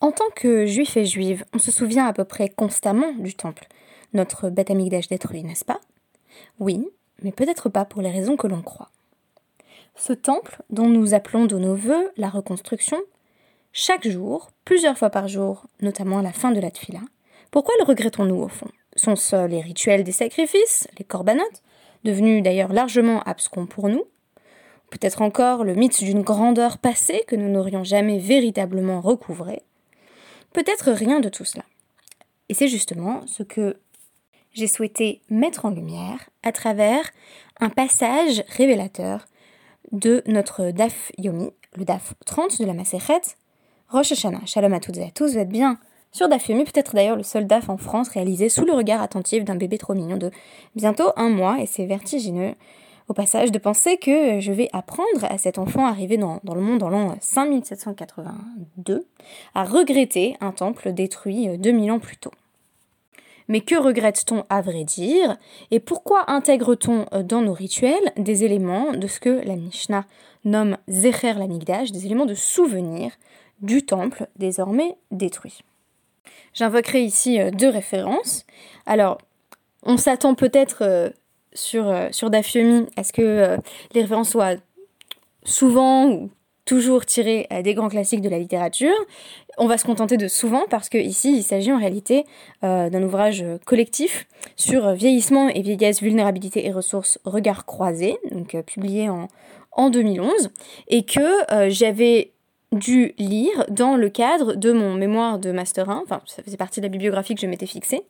En tant que juifs et juives, on se souvient à peu près constamment du temple. Notre Beth Amikdash détruit, n'est-ce pas? Oui, mais peut-être pas pour les raisons que l'on croit. Ce temple, dont nous appelons de nos voeux la reconstruction, chaque jour, plusieurs fois par jour, notamment à la fin de la tfila, pourquoi le regrettons-nous au fond? Sont-ce les rituels des sacrifices, les corbanotes, devenus d'ailleurs largement abscons pour nous Peut-être encore le mythe d'une grandeur passée que nous n'aurions jamais véritablement recouvré Peut-être rien de tout cela. Et c'est justement ce que j'ai souhaité mettre en lumière à travers un passage révélateur de notre DAF Yomi, le DAF 30 de la Maseret, Rosh Hashanah. Shalom à toutes et à tous, vous êtes bien sur DAF Yomi, peut-être d'ailleurs le seul DAF en France réalisé sous le regard attentif d'un bébé trop mignon de bientôt un mois, et c'est vertigineux au passage de penser que je vais apprendre à cet enfant arrivé dans, le monde en l'an 5782 à regretter un temple détruit 2000 ans plus tôt. Mais que regrette-t-on à vrai dire? Et pourquoi intègre-t-on dans nos rituels des éléments de ce que la Mishnah nomme Zecher Lamigdash, des éléments de souvenir du temple désormais détruit? J'invoquerai ici euh, deux références. Alors, on s'attend peut-être euh, sur, euh, sur Dafyomi à ce que les références soient souvent ou toujours tirées des grands classiques de la littérature? On va se contenter de souvent parce que ici il s'agit en réalité d'un ouvrage collectif sur vieillissement et vieillesse, vulnérabilité et ressources, regard croisés, donc publié en, en 2011, et que j'avais dû lire dans le cadre de mon mémoire de Master 1, enfin ça faisait partie de la bibliographie que je m'étais fixée,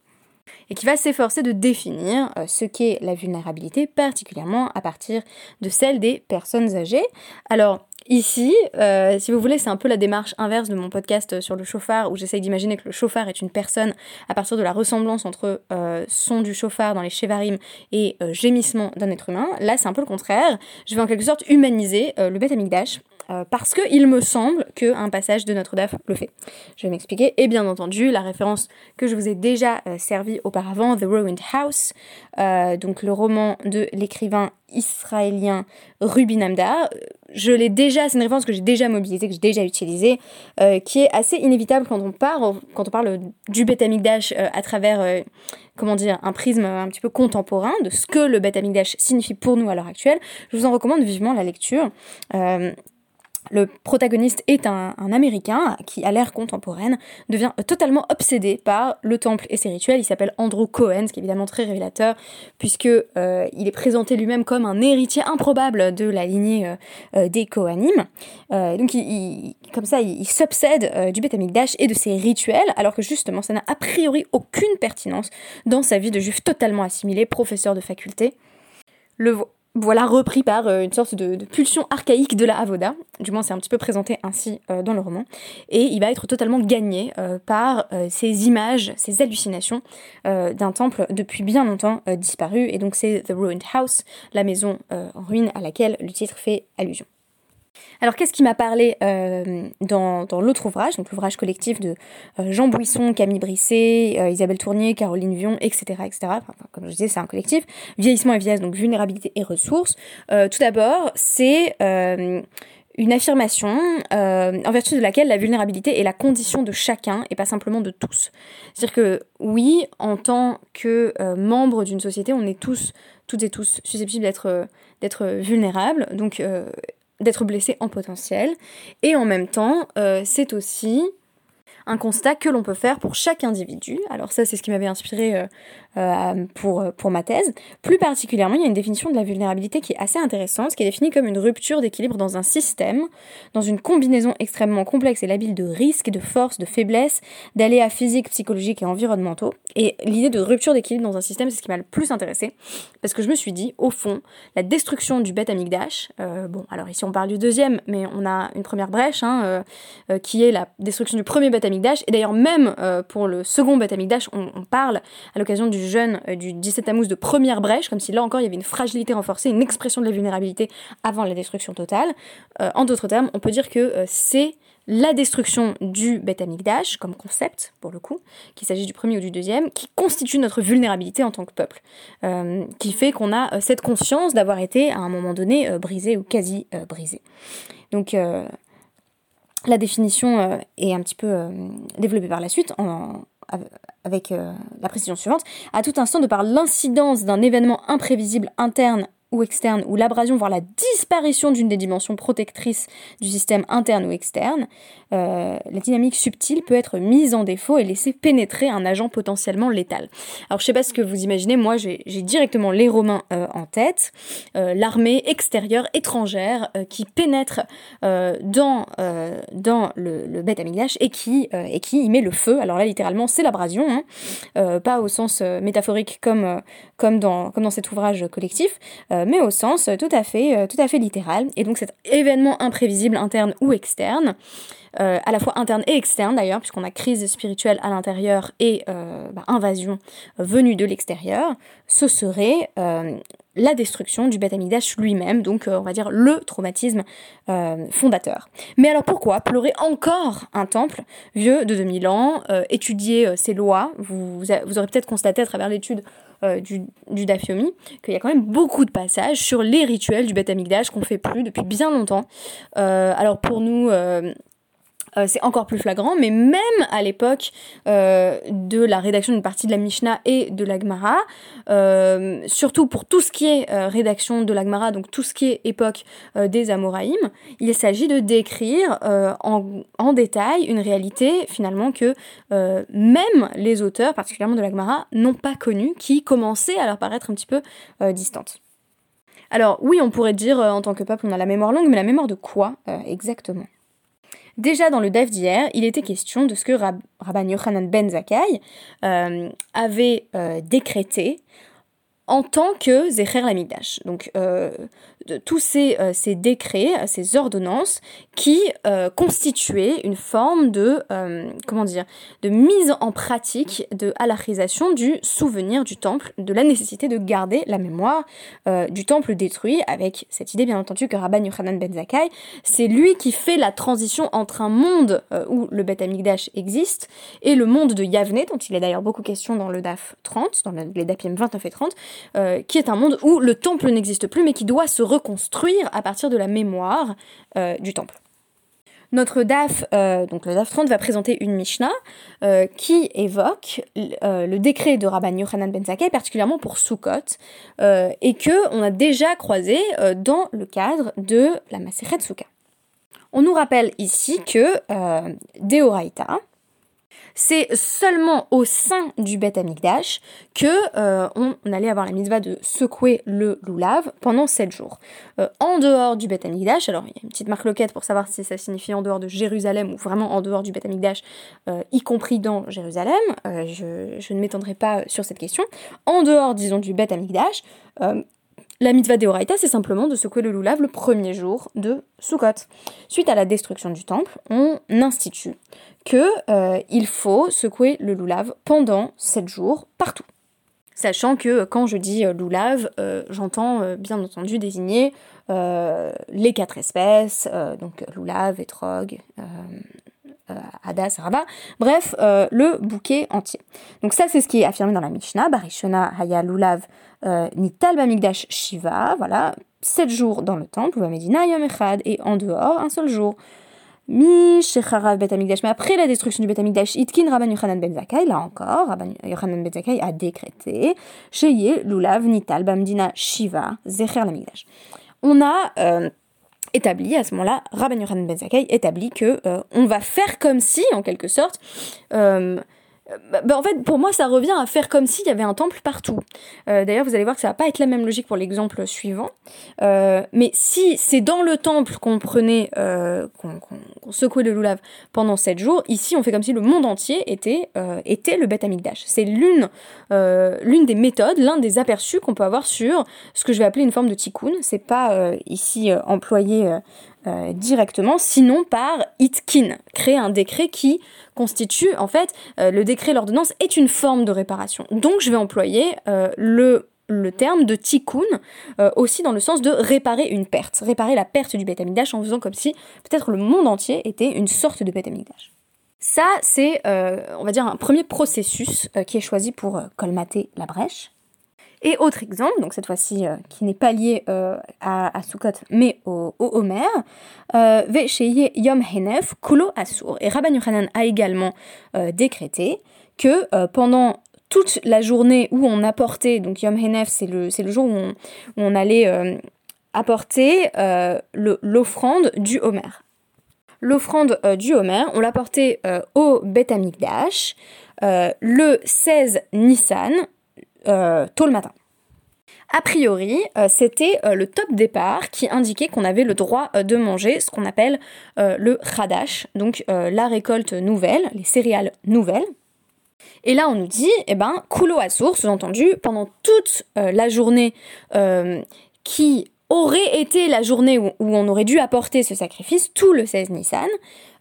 et qui va s'efforcer de définir euh, ce qu'est la vulnérabilité, particulièrement à partir de celle des personnes âgées. Alors, Ici, euh, si vous voulez, c'est un peu la démarche inverse de mon podcast sur le chauffard, où j'essaye d'imaginer que le chauffard est une personne à partir de la ressemblance entre euh, son du chauffard dans les chevarim et gémissement d'un être humain. Là, c'est un peu le contraire. Je vais en quelque sorte humaniser le Beth Amikdash euh, parce qu'il me semble qu'un passage de Notre-Dame le fait. Je vais m'expliquer. Et bien entendu, la référence que je vous ai déjà euh, servi auparavant, The Ruined House, euh, donc le roman de l'écrivain israélien Ruby Namda. Je l'ai déjà, c'est une référence que j'ai déjà mobilisée, que j'ai déjà utilisée, qui est assez inévitable quand on parle, quand on parle du Beth Amikdash à travers, comment dire, un prisme un petit peu contemporain de ce que le Beth Amikdash signifie pour nous à l'heure actuelle. Je vous en recommande vivement la lecture. Le protagoniste est un, Américain qui, à l'ère contemporaine, devient totalement obsédé par le temple et ses rituels. Il s'appelle Andrew Cohen, ce qui est évidemment très révélateur, puisque euh, il est présenté lui-même comme un héritier improbable de la lignée euh, euh, des Kohanim. donc, il, comme ça, il, s'obsède du Beth Amikdash et de ses rituels, alors que justement, ça n'a a priori aucune pertinence dans sa vie de juif totalement assimilé, professeur de faculté. Le, voilà repris par euh, une sorte de, pulsion archaïque de la Avoda, du moins c'est un petit peu présenté ainsi euh, dans le roman, et il va être totalement gagné euh, par ces images, ces hallucinations d'un temple depuis bien longtemps disparu, et donc c'est The Ruined House, la maison en ruine à laquelle le titre fait allusion. Alors qu'est-ce qui m'a parlé euh, dans, l'autre ouvrage, donc l'ouvrage collectif de euh, Jean Bouisson, Camille Brisset, euh, Isabelle Tournier, Caroline Vion, etc. etc. comme je disais, c'est un collectif. Vieillissement et vieillesse, donc vulnérabilité et ressources. tout d'abord, c'est une affirmation en vertu de laquelle la vulnérabilité est la condition de chacun et pas simplement de tous. C'est-à-dire que oui, en tant que membre d'une société, on est tous, toutes et tous susceptibles d'être d'être vulnérables. Donc d'être blessé en potentiel. Et en même temps, euh, c'est aussi un constat que l'on peut faire pour chaque individu. Alors ça, c'est ce qui m'avait inspiré euh, euh, pour, pour ma thèse. Plus particulièrement, il y a une définition de la vulnérabilité qui est assez intéressante, qui est définie comme une rupture d'équilibre dans un système, dans une combinaison extrêmement complexe et labile de risques, de forces, de faiblesses, d'aléas physiques, psychologiques et environnementaux. Et l'idée de rupture d'équilibre dans un système, c'est ce qui m'a le plus intéressé, parce que je me suis dit, au fond, la destruction du bête amygdash, euh, bon, alors ici on parle du deuxième, mais on a une première brèche, hein, qui est la destruction du premier bête amygdash, et d'ailleurs, même euh, pour le second Beth on, on, parle à l'occasion du jeûne euh, du 17 Tammuz de première brèche, comme si là encore il y avait une fragilité renforcée, une expression de la vulnérabilité avant la destruction totale. Euh, en d'autres termes, on peut dire que c'est la destruction du Beth comme concept, pour le coup, qu'il s'agisse du premier ou du deuxième, qui constitue notre vulnérabilité en tant que peuple, qui fait qu'on a cette conscience d'avoir été à un moment donné brisé ou quasi brisé. Donc la définition est un petit peu développée par la suite en, avec la précision suivante, à tout instant de par l'incidence d'un événement imprévisible interne ou externe, ou l'abrasion, voire la disparition d'une des dimensions protectrices du système interne ou externe, euh, la dynamique subtile peut être mise en défaut et laisser pénétrer un agent potentiellement létal. Alors je sais pas ce que vous imaginez, moi j'ai directement les Romains euh, en tête, euh, l'armée extérieure étrangère qui pénètre dans, dans le, le Beth et qui, et qui y met le feu. Alors là littéralement c'est l'abrasion, hein. pas au sens métaphorique comme, comme, dans, comme dans cet ouvrage collectif, mais au sens tout à fait, tout à fait littéral. Et donc cet événement imprévisible interne ou externe, euh, à la fois interne et externe d'ailleurs, puisqu'on a crise spirituelle à l'intérieur et euh, bah, invasion venue de l'extérieur, ce serait euh, la destruction du Beth lui-même, donc on va dire le traumatisme fondateur. Mais alors pourquoi pleurer encore un temple vieux de 2000 ans, étudier ses lois? Vous aurez peut-être constaté à travers l'étude du, du Dafyomi, qu'il y a quand même beaucoup de passages sur les rituels du Beth Amikdash qu'on fait plus depuis bien longtemps. alors pour nous, euh, c'est encore plus flagrant, mais même à l'époque euh, de la rédaction d'une partie de la Mishnah et de l'Agmara, euh, surtout pour tout ce qui est rédaction de l'Agmara, donc tout ce qui est époque des Amoraïm, il s'agit de décrire en, en, détail une réalité finalement que même les auteurs, particulièrement de l'Agmara, n'ont pas connue, qui commençait à leur paraître un petit peu distante. Alors oui, on pourrait dire en tant que peuple on a la mémoire longue, mais la mémoire de quoi exactement? Déjà dans le DEF d'hier, il était question de ce que Rabban Yochanan ben Zakkai euh, avait euh, décrété en tant que Zecher Lamigdash. Donc euh, tous ces, euh, décrets, ces ordonnances qui euh, constituaient une forme de comment dire de mise en pratique de halachisation du souvenir du temple, de la nécessité de garder la mémoire du temple détruit, avec cette idée bien entendu que Rabban Yochanan ben Zakkai, c'est lui qui fait la transition entre un monde où le Beth Amikdash existe et le monde de Yavne, dont il est d'ailleurs beaucoup question dans le DAF 30, dans les DAPIM 29 et 30, euh, qui est un monde où le temple n'existe plus, mais qui doit se reconstruire à partir de la mémoire euh, du temple. Notre DAF, euh, donc le DAF 30, va présenter une Mishnah qui évoque le décret de Rabban Yochanan ben Zakkai, particulièrement pour Sukkot, et que on a déjà croisé dans le cadre de la Maseret Sukkah. On nous rappelle ici que Deoraita, c'est seulement au sein du Beth Amikdash que euh, on, allait avoir la mitzvah de secouer le loulav pendant 7 jours. Euh, en dehors du Beth Amikdash, alors il y a une petite marque loquette pour savoir si ça signifie en dehors de Jérusalem ou vraiment en dehors du Beth Amikdash, euh, y compris dans Jérusalem, je, je, ne m'étendrai pas sur cette question. En dehors, disons, du Beth Amikdash, la mitzvah d'Eoraita, c'est simplement de secouer le loulav le premier jour de Sukkot. Suite à la destruction du temple, on institue que euh, il faut secouer le loulav pendant 7 jours partout. Sachant que quand je dis euh, loulav, euh, j'entends bien entendu désigner les quatre espèces, donc loulav, etrog, Hadas, Rabat, bref, le bouquet entier. Donc ça, c'est ce qui est affirmé dans la Mishnah, Barishona, Haya, Lulav, euh, Nital Bamigdash Shiva, voilà, 7 jours dans le temple, ou Medina Yom et en dehors, un seul jour. Mais après la destruction du Bet Amigdash, Itkin Rabban Yochanan Ben Zakai, là encore, Rabban Yochanan Ben Zakai a décrété, Sheye Lulav Nital Bamdina Shiva, Zecher Lamigdash. On a euh, établi à ce moment-là, Rabban Yochanan Ben Zakai établit que euh, on va faire comme si, en quelque sorte, euh, bah, bah, en fait, pour moi, ça revient à faire comme s'il y avait un temple partout. Euh, d'ailleurs, vous allez voir que ça va pas être la même logique pour l'exemple suivant. Euh, mais si c'est dans le temple qu'on prenait, euh, qu'on secouait le loulav pendant sept jours, ici, on fait comme si le monde entier était, était le Beth Amikdash. C'est l'une l'une des méthodes, l'un des aperçus qu'on peut avoir sur ce que je vais appeler une forme de tikkun. C'est pas ici employé euh, directement, sinon par itkin, créer un décret qui constitue, en fait, euh, le décret, l'ordonnance est une forme de réparation. Donc je vais employer euh, le terme de tikkun aussi dans le sens de réparer une perte, réparer la perte du Beth en faisant comme si peut-être le monde entier était une sorte de Beth Ça, c'est, on va dire, un premier processus qui est choisi pour colmater la brèche. Et autre exemple, donc cette fois-ci qui n'est pas lié à, à Sukkot mais au, Homer, Ve Yom Henef Kulo Asur. Et Rabban Yochanan a également décrété que pendant toute la journée où on apportait, donc Yom Henef, c'est le, le jour où on, allait euh, apporter euh, l'offrande du Homer. L'offrande euh, du Homer, on l'apportait au Beth Amikdash le 16 Nissan, tôt le matin. A priori, c'était le top départ qui indiquait qu'on avait le droit de manger ce qu'on appelle le Khadash, donc la récolte nouvelle, les céréales nouvelles. Et là, on nous dit, eh ben, coulo à source, sous-entendu, pendant toute euh, la journée euh, qui aurait été la journée où, on aurait dû apporter ce sacrifice, tout le 16 Nissan,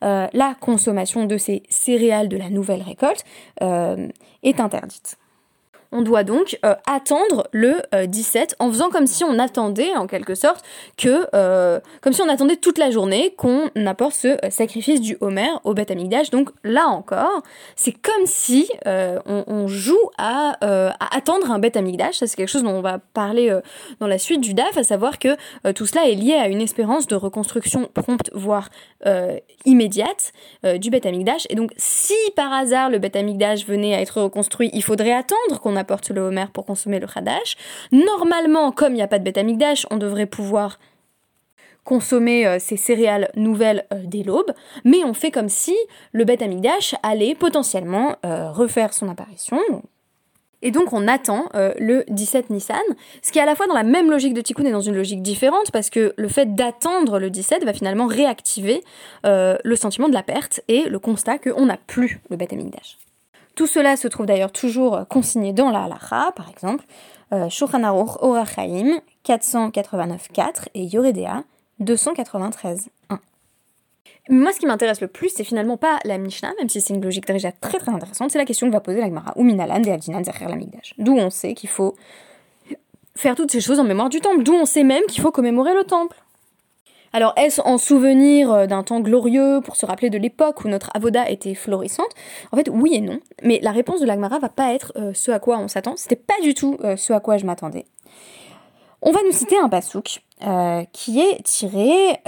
euh, la consommation de ces céréales de la nouvelle récolte est interdite. On doit donc euh, attendre le 17 euh, en faisant comme si on attendait en quelque sorte que, euh, comme si on attendait toute la journée qu'on apporte ce sacrifice du Homer au Beth Amikdash. Donc là encore, c'est comme si on, joue à, attendre un Beth Amikdash. Ça c'est quelque chose dont on va parler dans la suite du DAF, à savoir que tout cela est lié à une espérance de reconstruction prompte, voire immédiate du Beth Amikdash. Et donc si par hasard le Beth Amikdash venait à être reconstruit, il faudrait attendre qu'on apporte le Homer pour consommer le Hadash. Normalement, comme il n'y a pas de bêta on devrait pouvoir consommer euh, ces céréales nouvelles euh, dès l'aube, mais on fait comme si le bêta Amikdash allait potentiellement euh, refaire son apparition. Et donc on attend le 17 Nissan, ce qui est à la fois dans la même logique de Tikkun et dans une logique différente, parce que le fait d'attendre le 17 va finalement réactiver le sentiment de la perte et le constat qu'on n'a plus le bêta Amikdash. Tout cela se trouve d'ailleurs toujours consigné dans la halakha, par exemple, euh, Shulchan Aruch Orachaim 489.4 et Yoredea 293.1. Moi, ce qui m'intéresse le plus, c'est finalement pas la Mishnah, même si c'est une logique déjà très intéressante, c'est la question que va poser la Gemara, ou Minalan Abdinan Zecher Lamigdash. D'où on sait qu'il faut faire toutes ces choses en mémoire du temple, d'où on sait même qu'il faut commémorer le temple. Alors est-ce en souvenir euh, d'un temps glorieux pour se rappeler de l'époque où notre avoda était florissante? En fait, oui et non. Mais la réponse de l'Agmara va pas être euh, ce à quoi on s'attend. C'était pas du tout euh, ce à quoi je m'attendais. On va nous citer un pasouk qui est tiré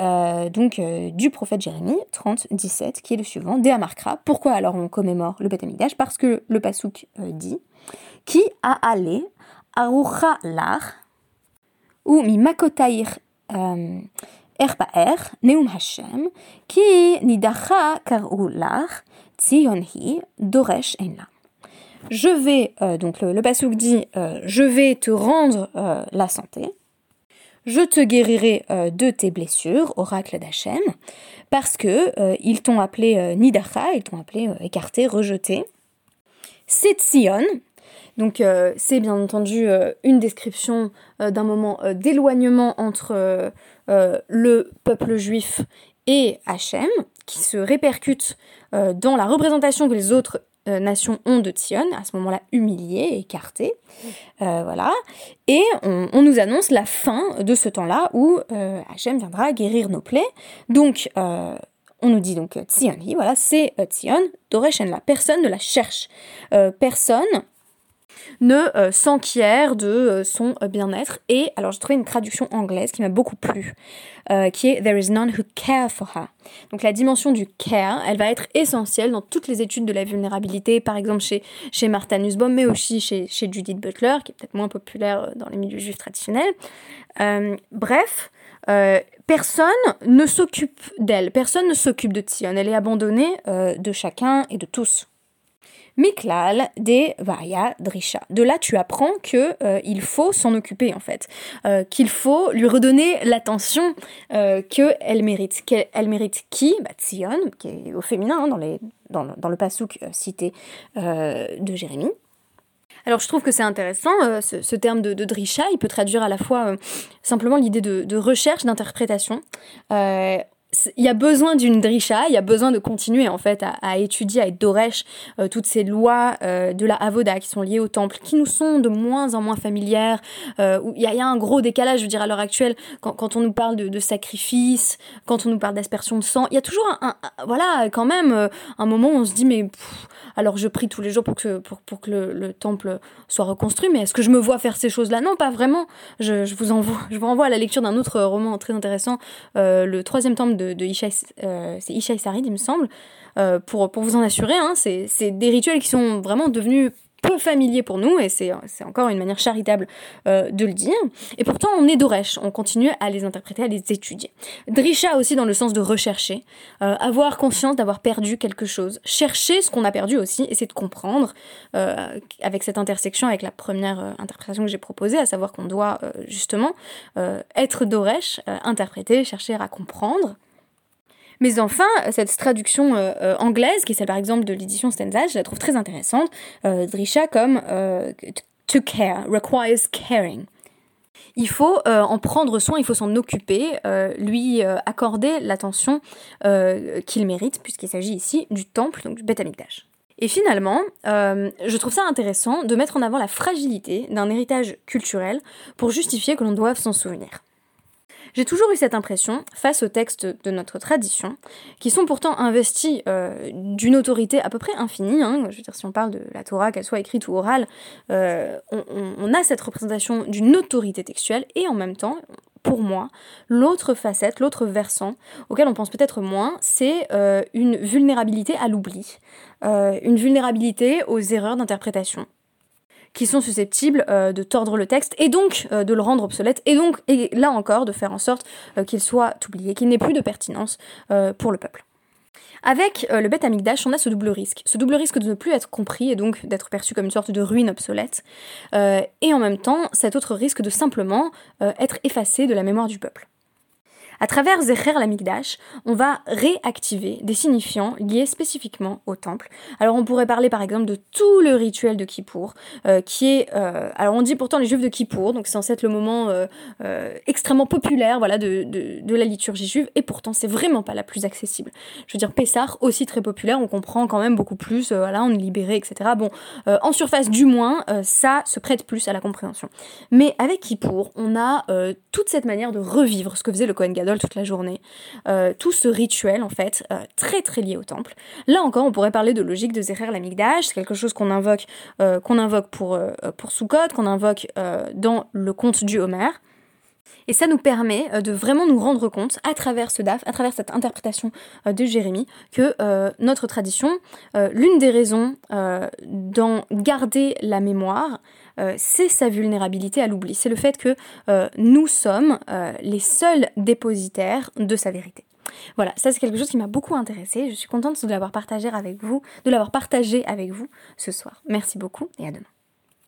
donc du prophète Jérémie 30 17 qui est le suivant Dea Markra. Pourquoi alors on commémore le Beth Parce que le pasouk dit qui a allé arucha lar ou mi makotair Neum Hashem, ki nidacha doresh Je vais, euh, donc le, le dit, euh, je vais te rendre euh, la santé, je te guérirai de tes blessures, oracle d'Hachem, parce que ils t'ont appelé nidacha, ils t'ont appelé écarté, rejeté. C'est Tzion, donc c'est bien entendu une description d'un moment d'éloignement entre euh, le peuple juif et Hachem, qui se répercute euh, dans la représentation que les autres euh, nations ont de Tzion, à ce moment-là humilié, écarté. voilà. Et on, nous annonce la fin de ce temps-là où Hachem viendra guérir nos plaies. Donc, on nous dit donc Tzion, voilà, c'est Tzion, Doreshen, la personne ne la cherche. personne ne euh, de euh, son euh, bien-être. Et alors j'ai trouvé une traduction anglaise qui m'a beaucoup plu, qui est There is none who care for her. Donc la dimension du care, elle va être essentielle dans toutes les études de la vulnérabilité, par exemple chez, chez Martha Nussbaum, mais aussi chez, chez Judith Butler, qui est peut-être moins populaire dans les milieux juifs traditionnels. bref, personne ne s'occupe d'elle, personne ne s'occupe de Tion, elle est abandonnée de chacun et de tous. Miklal de Vaya Drisha. De là, tu apprends que euh, il faut s'en occuper en fait, euh, qu'il faut lui redonner l'attention euh, qu'elle mérite. Qu'elle mérite qui? Bah, qui est au féminin hein, dans, le pasouk cité de Jérémie. Alors je trouve que c'est intéressant, ce, terme de, drisha, il peut traduire à la fois simplement l'idée de recherche, d'interprétation il y a besoin d'une drisha, il y a besoin de continuer en fait à, étudier, à être doresh euh, toutes ces lois euh, de la avoda qui sont liées au temple, qui nous sont de moins en moins familières. Euh, il y, a un gros décalage, je veux dire à l'heure actuelle, quand, on nous parle de, sacrifice, quand on nous parle d'aspersion de sang, il y a toujours un, voilà quand même un moment où on se dit mais alors je prie tous les jours pour que le, temple soit reconstruit, mais est-ce que je me vois faire ces choses-là? Non, pas vraiment. Je, vous envoie, renvoie à la lecture d'un autre roman très intéressant, le troisième temple de, de Ishai, euh, il me semble, euh, pour, pour vous en assurer. Hein, c'est des rituels qui sont vraiment devenus peu familiers pour nous, et c'est encore une manière charitable euh, de le dire. Et pourtant, on est d'Oresh, on continue à les interpréter, à les étudier. Drisha aussi dans le sens de rechercher, avoir conscience d'avoir perdu quelque chose, chercher ce qu'on a perdu aussi, essayer de comprendre, avec cette intersection avec la première interprétation que j'ai proposée, à savoir qu'on doit justement être d'Oresh, interpréter, chercher à comprendre. Mais enfin, cette traduction euh, euh, anglaise, qui est celle par exemple de l'édition Stendhal, je la trouve très intéressante. Euh, Drisha comme to care, requires caring. Il faut en prendre soin, il faut s'en occuper, lui accorder l'attention qu'il mérite, puisqu'il s'agit ici du temple, donc du Beth. Et finalement, je trouve ça intéressant de mettre en avant la fragilité d'un héritage culturel pour justifier que l'on doive s'en souvenir. J'ai toujours eu cette impression, face aux textes de notre tradition, qui sont pourtant investis euh, d'une autorité à peu près infinie, hein, je veux dire si on parle de la Torah, qu'elle soit écrite ou orale, euh, on, a cette représentation d'une autorité textuelle, et en même temps, pour moi, l'autre facette, l'autre versant, auquel on pense peut-être moins, c'est euh, une vulnérabilité à l'oubli, une vulnérabilité aux erreurs d'interprétation qui sont susceptibles euh, de tordre le texte et donc euh, de le rendre obsolète et donc, et là encore, de faire en sorte euh, qu'il soit oublié, qu'il n'ait plus de pertinence pour le peuple. Avec le bête amigdash, on a ce double risque. Ce double risque de ne plus être compris et donc d'être perçu comme une sorte de ruine obsolète. et en même temps, cet autre risque de simplement être effacé de la mémoire du peuple. À travers Zecher l'Amigdash, on va réactiver des signifiants liés spécifiquement au temple. Alors on pourrait parler par exemple de tout le rituel de Kippour, euh, qui est... Euh, alors on dit pourtant les juifs de Kippour, donc c'est censé être le moment euh, extrêmement populaire voilà, de, de, la liturgie juive, et pourtant c'est vraiment pas la plus accessible. Je veux dire, Pessah, aussi très populaire, on comprend quand même beaucoup plus, voilà, on est libéré, etc. Bon, en surface du moins, ça se prête plus à la compréhension. Mais avec Kippour, on a toute cette manière de revivre ce que faisait le Kohen Gadol toute la journée. Euh, tout ce rituel, en fait, euh, très très lié au temple. Là encore, on pourrait parler de logique de Zecher l'Amigdash, c'est quelque chose qu'on invoque, euh, qu'on invoque pour, pour Sukkot, qu'on invoque dans le conte du Homer. Et ça nous permet de vraiment nous rendre compte, à travers ce DAF, à travers cette interprétation de Jérémie, que notre tradition, l'une des raisons d'en garder la mémoire, euh, c'est sa vulnérabilité à l'oubli. C'est le fait que euh, nous sommes euh, les seuls dépositaires de sa vérité. Voilà, ça c'est quelque chose qui m'a beaucoup intéressée. Je suis contente de l'avoir partagé avec vous, de l'avoir partagé avec vous ce soir. Merci beaucoup et à demain.